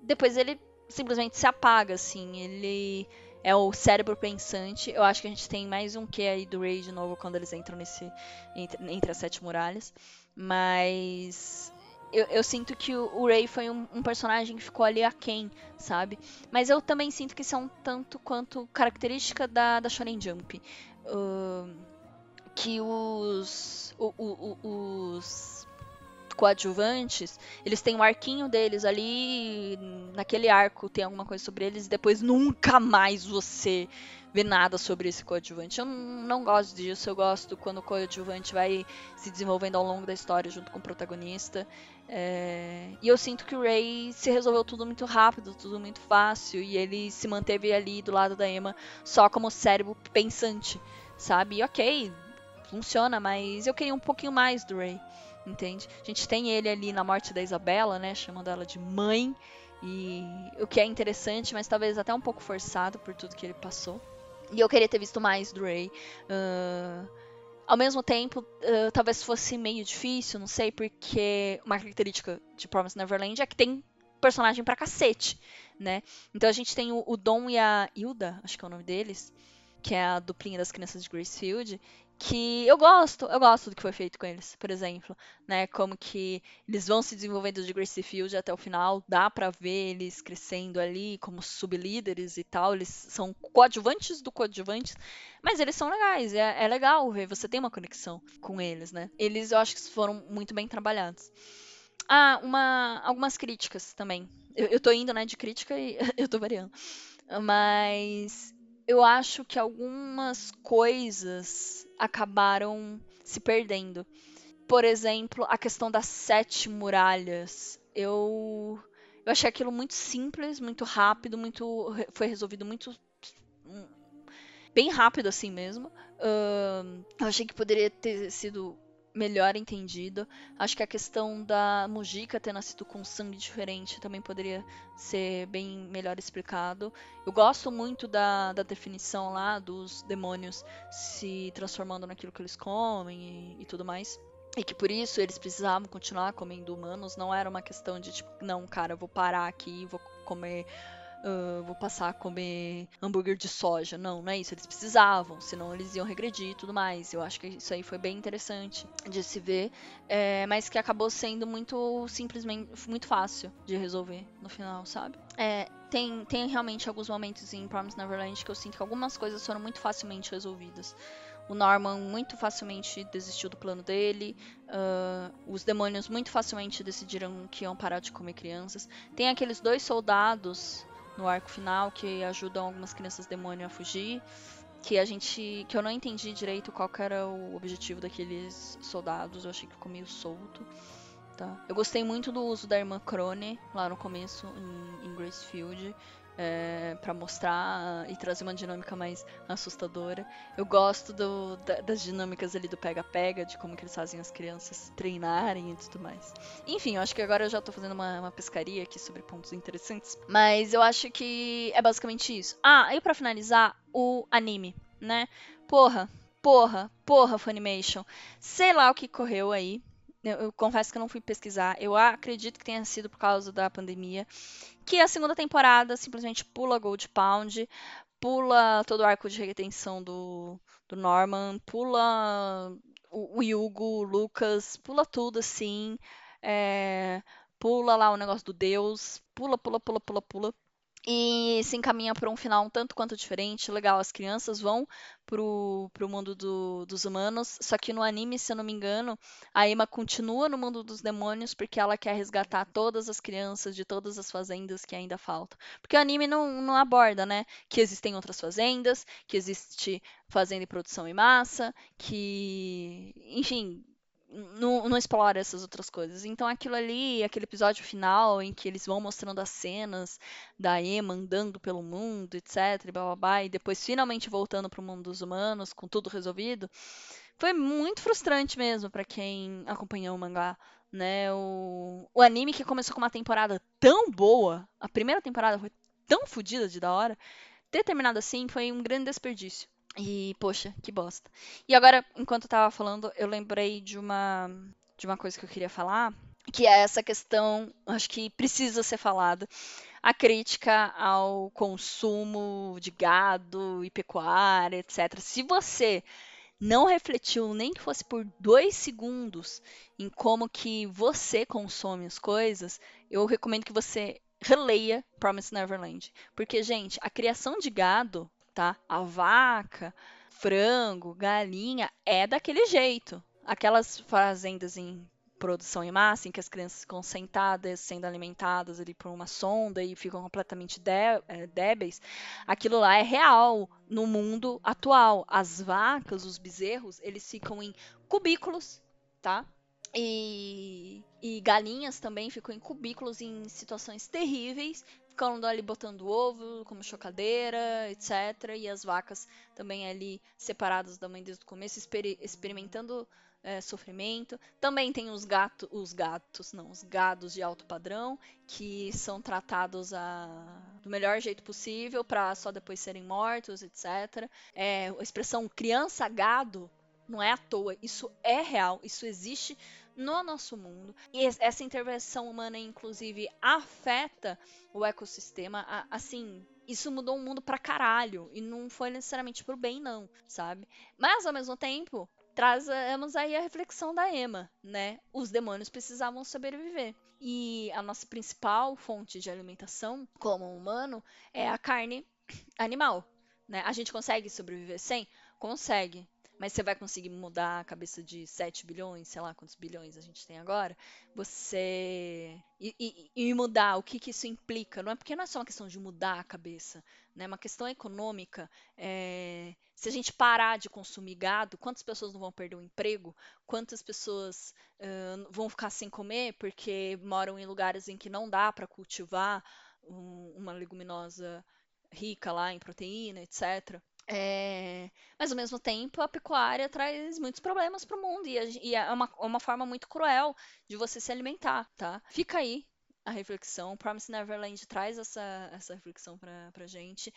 [SPEAKER 1] depois ele simplesmente se apaga, assim. Ele é o cérebro pensante. Eu acho que a gente tem mais um que aí do Ray de novo quando eles entram nesse. entre, entre as sete muralhas. Mas eu, eu, sinto que o, o Ray foi um, um, personagem que ficou ali aquém, sabe? Mas eu também sinto que isso é um tanto quanto característica da, da Shonen Jump. Uh, que os, o, o, os coadjuvantes, eles têm um arquinho deles ali, naquele arco tem alguma coisa sobre eles, e depois nunca mais você vê nada sobre esse coadjuvante. Eu não gosto disso, eu gosto quando o coadjuvante vai se desenvolvendo ao longo da história junto com o protagonista. É... E eu sinto que o Ray se resolveu tudo muito rápido, tudo muito fácil, e ele se manteve ali do lado da Emma só como cérebro pensante, sabe? E ok, funciona, mas eu queria um pouquinho mais do Ray entende? A gente tem ele ali na morte da Isabela, né, chamando ela de mãe, e o que é interessante, mas talvez até um pouco forçado por tudo que ele passou. E eu queria ter visto mais do Ray. Uh, ao mesmo tempo, uh, talvez fosse meio difícil, não sei, porque uma característica de Promise Neverland é que tem personagem pra cacete, né? Então a gente tem o, o Dom e a Hilda, acho que é o nome deles, que é a duplinha das crianças de Gracefield, que eu gosto, eu gosto do que foi feito com eles, por exemplo, né? Como que eles vão se desenvolvendo de Gracie Field até o final, dá para ver eles crescendo ali como sublíderes e tal, eles são coadjuvantes do coadjuvantes, mas eles são legais, é, é legal ver, você tem uma conexão com eles, né? Eles eu acho que foram muito bem trabalhados. Ah, uma, algumas críticas também. Eu, eu tô indo, né, de crítica e eu tô variando. Mas eu acho que algumas coisas acabaram se perdendo. Por exemplo, a questão das sete muralhas. Eu, eu achei aquilo muito simples, muito rápido, muito foi resolvido muito bem rápido assim mesmo. Uh, eu achei que poderia ter sido melhor entendido. Acho que a questão da Mujica ter nascido com sangue diferente também poderia ser bem melhor explicado. Eu gosto muito da, da definição lá dos demônios se transformando naquilo que eles comem e, e tudo mais. E que por isso eles precisavam continuar comendo humanos. Não era uma questão de tipo, não, cara, eu vou parar aqui e vou comer uh, vou passar a comer hambúrguer de soja. Não, não é isso. Eles precisavam, senão eles iam regredir e tudo mais. Eu acho que isso aí foi bem interessante de se ver, é, mas que acabou sendo muito simplesmente muito fácil de resolver no final, sabe? É, tem, tem realmente alguns momentos em Promise Neverland que eu sinto que algumas coisas foram muito facilmente resolvidas. O Norman muito facilmente desistiu do plano dele. Uh, os demônios muito facilmente decidiram que iam parar de comer crianças. Tem aqueles dois soldados no arco final que ajudam algumas crianças demônio a fugir. Que a gente. que eu não entendi direito qual era o objetivo daqueles soldados. Eu achei que ficou meio solto. Tá? Eu gostei muito do uso da irmã Crone lá no começo em, em Gracefield é, para mostrar e trazer uma dinâmica mais assustadora. Eu gosto do, da, das dinâmicas ali do pega-pega, de como que eles fazem as crianças treinarem e tudo mais. Enfim, eu acho que agora eu já tô fazendo uma, uma pescaria aqui sobre pontos interessantes. Mas eu acho que é basicamente isso. Ah, e para finalizar, o anime, né? Porra, porra, porra, Funimation. Sei lá o que correu aí. Eu, eu, confesso que eu não fui pesquisar. Eu acredito que tenha sido por causa da pandemia que a segunda temporada simplesmente pula Gold Pound, pula todo o arco de retenção do, do Norman, pula o, o Yugo, o Lucas, pula tudo assim. É, pula lá o negócio do Deus, pula, pula, pula, pula, pula e se encaminha para um final um tanto quanto diferente. Legal, as crianças vão pro, pro mundo do, dos humanos, só que no anime, se eu não me engano, a Emma continua no mundo dos demônios porque ela quer resgatar todas as crianças de todas as fazendas que ainda faltam. Porque o anime não, não aborda, né, que existem outras fazendas, que existe fazenda e produção em massa, que, enfim, não, não, explora essas outras coisas. Então aquilo ali, aquele episódio final em que eles vão mostrando as cenas da Emma andando pelo mundo, etc, e blá, blá, blá, e depois finalmente voltando para o mundo dos humanos com tudo resolvido, foi muito frustrante mesmo para quem acompanhou o mangá, né? O, o anime que começou com uma temporada tão boa, a primeira temporada foi tão fodida de da hora, ter terminado assim foi um grande desperdício. E, poxa, que bosta. E agora, enquanto eu tava falando, eu lembrei de uma, de uma coisa que eu queria falar, que é essa questão, acho que precisa ser falada, a crítica ao consumo de gado e pecuária, etc. Se você não refletiu nem que fosse por dois segundos em como que você consome as coisas, eu recomendo que você releia Promise Neverland. Porque, gente, a criação de gado tá? A vaca, frango, galinha é daquele jeito. Aquelas fazendas em produção em massa, em que as crianças ficam sentadas, sendo alimentadas ali por uma sonda e ficam completamente dé é, débeis, aquilo lá é real no mundo atual. As vacas, os bezerros, eles ficam em cubículos, tá? E, e, galinhas também ficam em cubículos em situações terríveis, ficando ali botando ovo, como chocadeira, etc. E as vacas também ali separadas da mãe desde o começo, exper experimentando é, sofrimento. Também tem os gatos, os gatos, não, os gados de alto padrão, que são tratados a, do melhor jeito possível para só depois serem mortos, etc. É, a expressão criança gado não é à toa, isso é real, isso existe no nosso mundo. E essa intervenção humana, inclusive, afeta o ecossistema. Assim, isso mudou o mundo pra caralho. E não foi necessariamente pro bem, não, sabe? Mas, ao mesmo tempo, trazemos aí a reflexão da Emma, né? Os demônios precisavam sobreviver. E a nossa principal fonte de alimentação, como humano, é a carne animal. Né? A gente consegue sobreviver sem? Consegue. Mas você vai conseguir mudar a cabeça de 7 bilhões, sei lá quantos bilhões a gente tem agora? Você. E, e, e mudar o que, que isso implica. Não é porque não é só uma questão de mudar a cabeça, né? Uma questão econômica. É... Se a gente parar de consumir gado, quantas pessoas não vão perder o emprego? Quantas pessoas uh, vão ficar sem comer porque moram em lugares em que não dá para cultivar um, uma leguminosa rica lá em proteína, etc. É, mas ao mesmo tempo a pecuária traz muitos problemas para o mundo e, e é uma, uma forma muito cruel de você se alimentar, tá? Fica aí a reflexão. Promise Neverland traz essa, essa reflexão pra gente.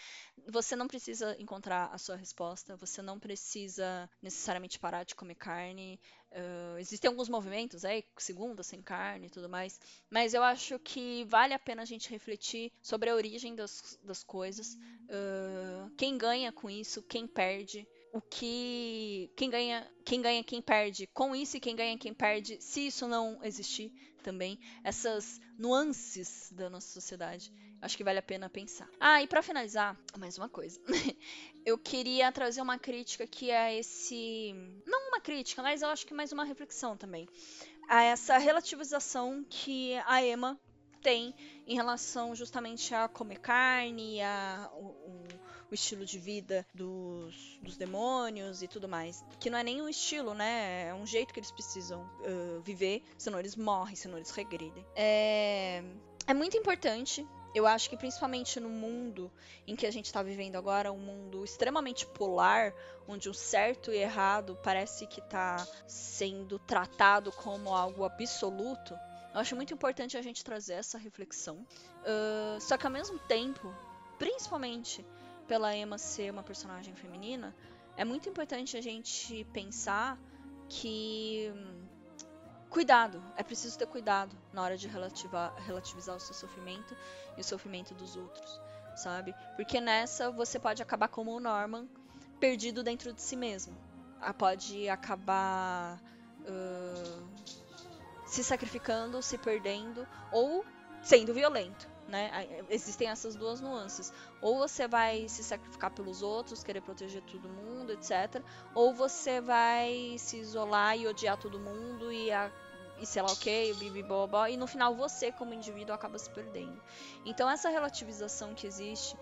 [SPEAKER 1] Você não precisa encontrar a sua resposta, você não precisa necessariamente parar de comer carne. Uh, existem alguns movimentos aí, segunda sem carne e tudo mais, mas eu acho que vale a pena a gente refletir sobre a origem das, das coisas, uh, quem ganha com isso, quem perde, o que quem ganha, quem ganha, quem perde com isso e quem ganha, quem perde se isso não existir também, essas nuances da nossa sociedade. Acho que vale a pena pensar. Ah, e para finalizar, mais uma coisa. eu queria trazer uma crítica que é esse, não crítica, mas eu acho que mais uma reflexão também. A essa relativização que a Emma tem em relação justamente a comer carne, a o, o estilo de vida dos, dos demônios e tudo mais. Que não é nem um estilo, né? É um jeito que eles precisam uh, viver, senão eles morrem, senão eles regredem. É, é muito importante eu acho que principalmente no mundo em que a gente está vivendo agora, um mundo extremamente polar, onde o certo e errado parece que está sendo tratado como algo absoluto, eu acho muito importante a gente trazer essa reflexão. Uh, só que ao mesmo tempo, principalmente pela Emma ser uma personagem feminina, é muito importante a gente pensar que cuidado, é preciso ter cuidado na hora de relativizar o seu sofrimento e o sofrimento dos outros, sabe? Porque nessa você pode acabar como o Norman, perdido dentro de si mesmo. Ah, pode acabar uh, se sacrificando, se perdendo ou sendo violento né? Existem essas duas nuances. Ou você vai se sacrificar pelos outros, querer proteger todo mundo, etc. Ou você vai se isolar e odiar todo mundo e, a, e sei lá o que, bibi bobo, e no final você, como indivíduo, acaba se perdendo. Então, essa relativização que existe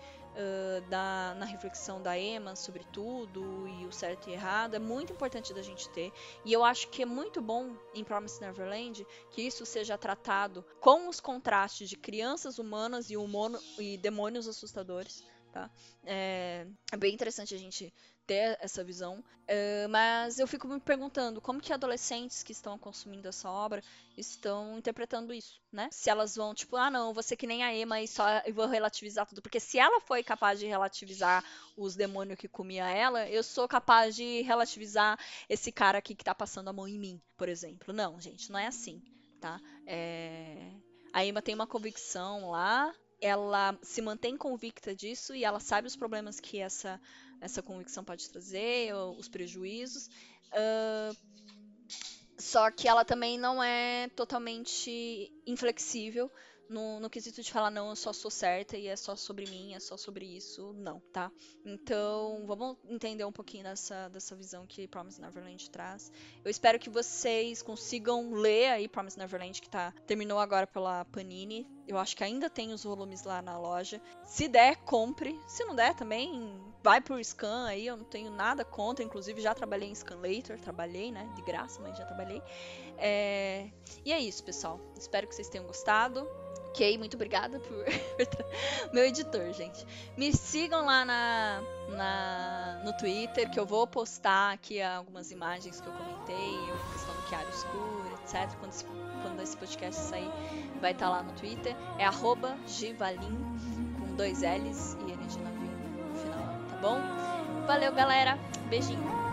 [SPEAKER 1] da, na reflexão da Emma sobre tudo e o certo e errado é muito importante da gente ter. E eu acho que é muito bom em Promise Neverland que isso seja tratado com os contrastes de crianças humanas e, humono, e demônios assustadores. Tá? É, é bem interessante a gente ter essa visão. Uh, mas eu fico me perguntando como que adolescentes que estão consumindo essa obra estão interpretando isso, né? Se elas vão, tipo, ah, não, você que nem a Emma e só eu vou relativizar tudo. Porque se ela foi capaz de relativizar os demônios que comia ela, eu sou capaz de relativizar esse cara aqui que tá passando a mão em mim, por exemplo. Não, gente, não é assim, tá? É... A Emma tem uma convicção lá, ela se mantém convicta disso e ela sabe os problemas que essa essa convicção pode trazer, os prejuízos. Uh, só que ela também não é totalmente inflexível no, no quesito de falar, não, eu só sou certa e é só sobre mim, é só sobre isso, não, tá? Então, vamos entender um pouquinho dessa, dessa visão que Promise Neverland traz. Eu espero que vocês consigam ler aí Promise Neverland, que tá, terminou agora pela Panini. Eu acho que ainda tem os volumes lá na loja. Se der, compre. Se não der, também vai pro scan aí, eu não tenho nada contra. Inclusive, já trabalhei em Scan Later, trabalhei, né? De graça, mas já trabalhei. É... E é isso, pessoal. Espero que vocês tenham gostado. Ok, muito obrigada por. Meu editor, gente. Me sigam lá na, na, no Twitter, que eu vou postar aqui algumas imagens que eu comentei, a questão do Chiaro Escuro, etc. Quando esse, quando esse podcast sair, vai estar tá lá no Twitter. É arroba Givalim, com dois L's e N de navio no final, tá bom? Valeu, galera. Beijinho.